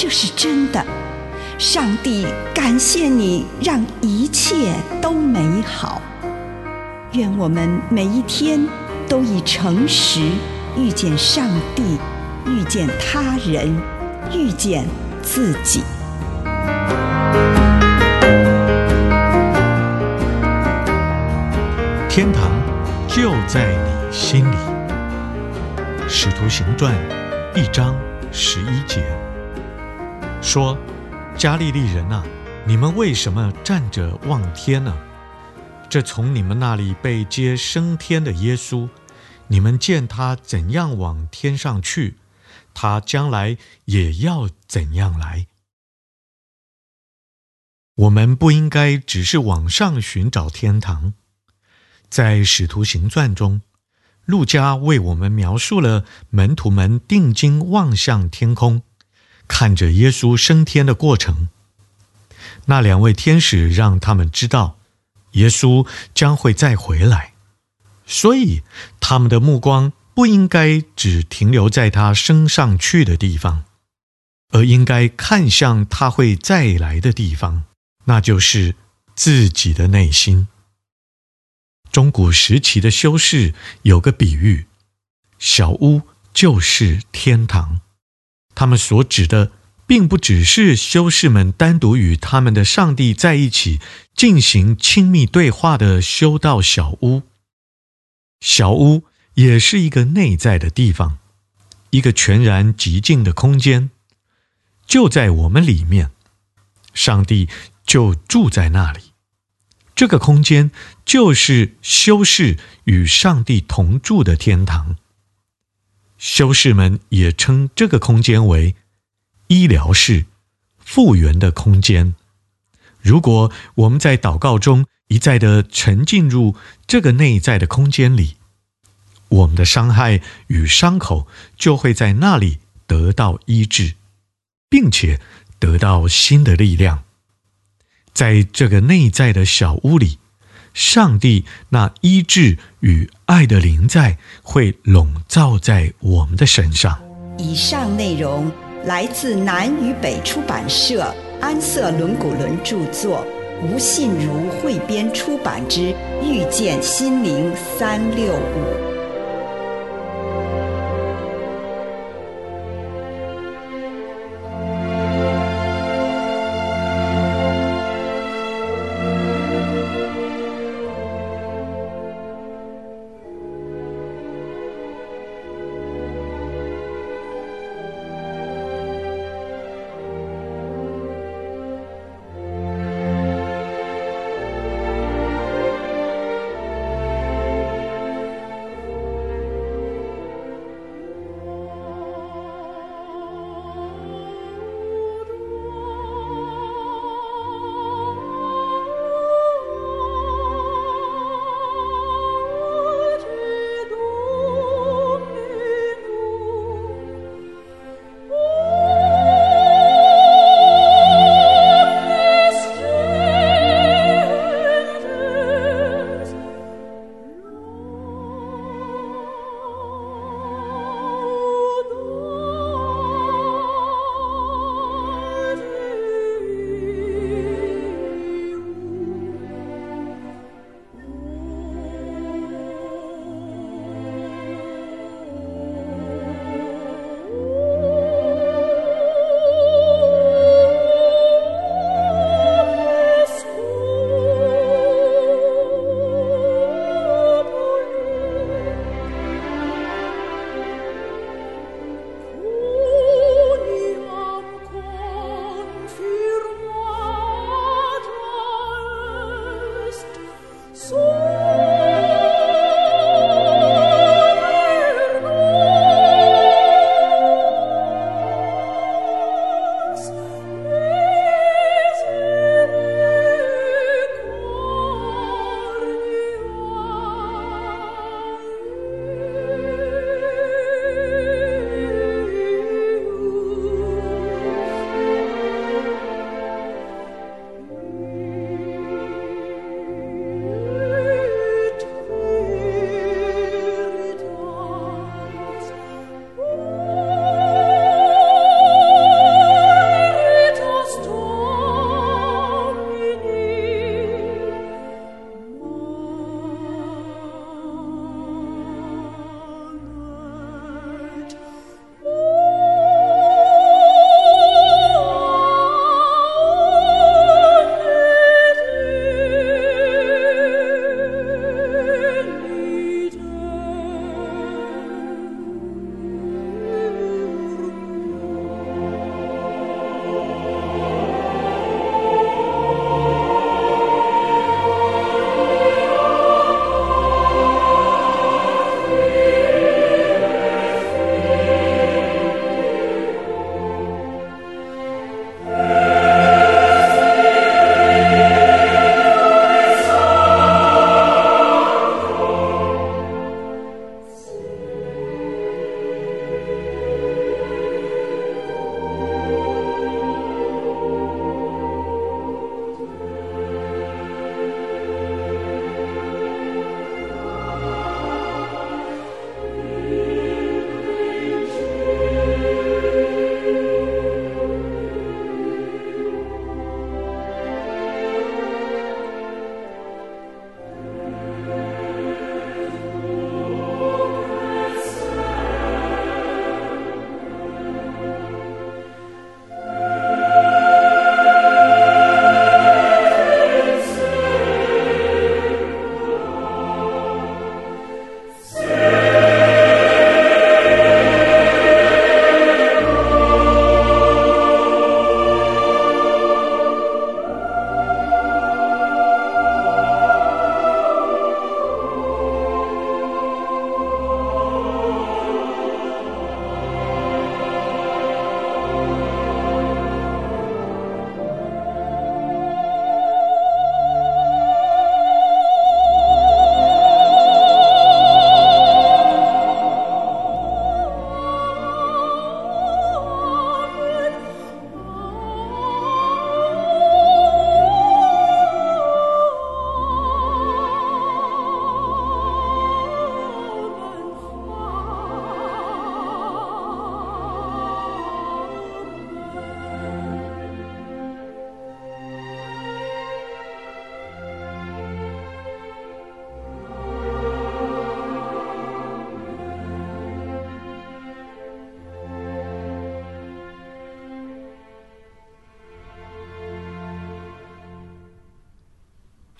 这是真的。上帝感谢你，让一切都美好。愿我们每一天都以诚实遇见上帝，遇见他人，遇见自己。天堂就在你心里。使徒行传一章十一节说：“加利利人啊，你们为什么站着望天呢？这从你们那里被接升天的耶稣，你们见他怎样往天上去，他将来也要怎样来。我们不应该只是往上寻找天堂。”在《使徒行传》中，路加为我们描述了门徒们定睛望向天空，看着耶稣升天的过程。那两位天使让他们知道，耶稣将会再回来，所以他们的目光不应该只停留在他升上去的地方，而应该看向他会再来的地方，那就是自己的内心。中古时期的修士有个比喻，小屋就是天堂。他们所指的，并不只是修士们单独与他们的上帝在一起进行亲密对话的修道小屋。小屋也是一个内在的地方，一个全然寂静的空间，就在我们里面，上帝就住在那里。这个空间就是修士与上帝同住的天堂。修士们也称这个空间为医疗室、复原的空间。如果我们在祷告中一再地沉浸入这个内在的空间里，我们的伤害与伤口就会在那里得到医治，并且得到新的力量。在这个内在的小屋里，上帝那医治与爱的灵在会笼罩在我们的身上。以上内容来自南与北出版社安瑟伦古伦著作，吴信如汇编出版之《遇见心灵三六五》。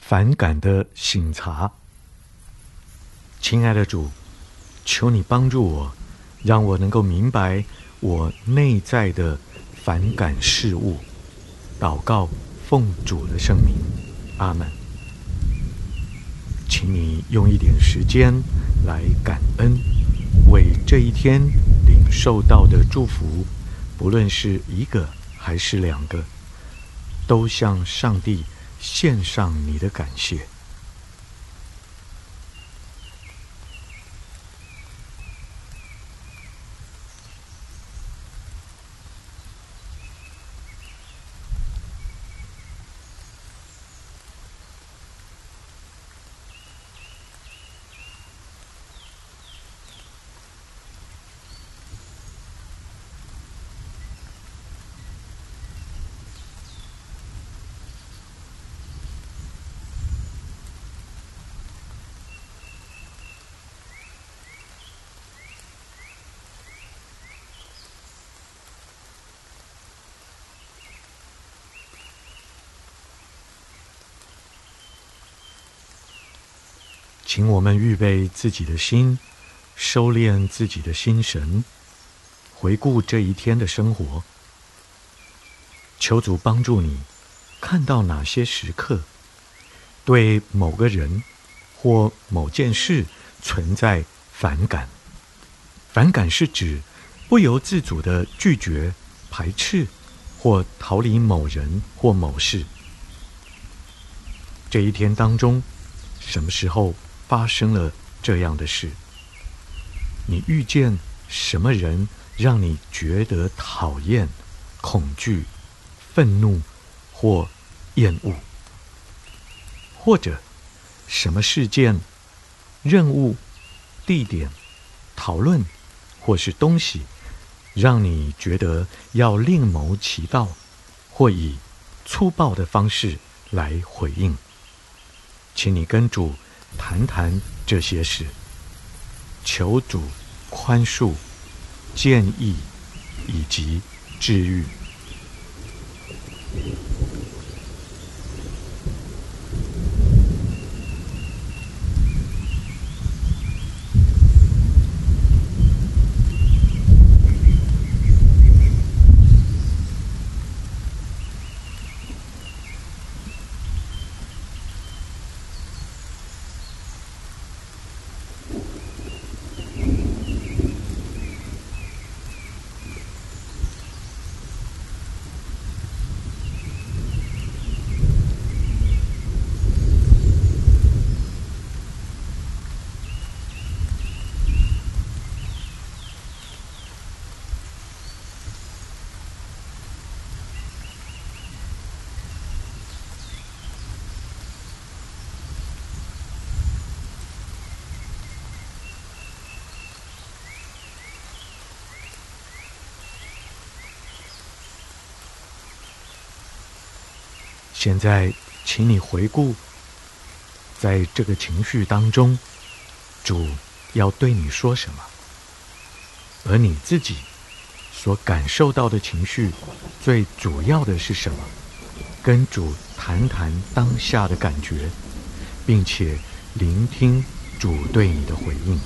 反感的醒察。亲爱的主，求你帮助我，让我能够明白我内在的反感事物。祷告，奉主的圣名，阿门。请你用一点时间来感恩，为这一天领受到的祝福，不论是一个还是两个，都向上帝献上你的感谢。请我们预备自己的心，收敛自己的心神，回顾这一天的生活。求主帮助你，看到哪些时刻对某个人或某件事存在反感。反感是指不由自主的拒绝、排斥或逃离某人或某事。这一天当中，什么时候发生了这样的事，你遇见什么人让你觉得讨厌、恐惧、愤怒或厌恶？或者什么事件、任务、地点、讨论或是东西，让你觉得要另谋其道，或以粗暴的方式来回应？请你跟主。谈谈这些事，求主宽恕、建议以及治愈。现在，请你回顾，在这个情绪当中，主要对你说什么？而你自己所感受到的情绪，最主要的是什么？跟主谈谈当下的感觉，并且聆听主对你的回应。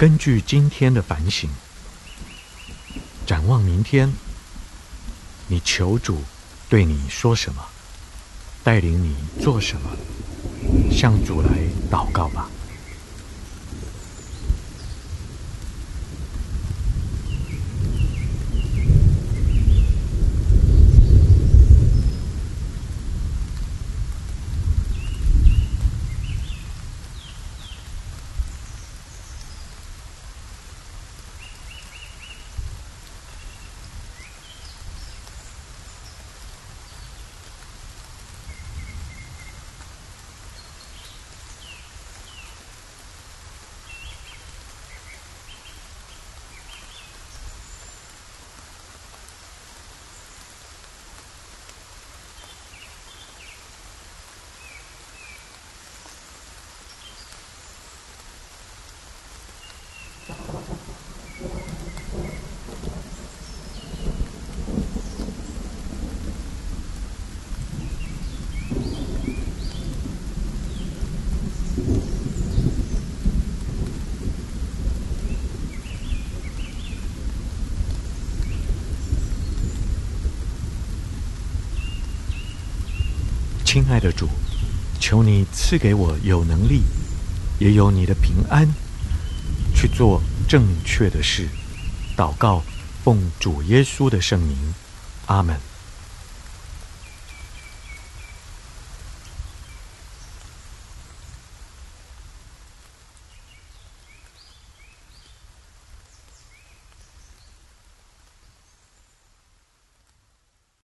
根据今天的反省，展望明天，你求主对你说什么，带领你做什么，向主来祷告吧。亲爱的主，求你赐给我有能力，也有你的平安，去做正确的事。祷告，奉主耶稣的圣名，阿门。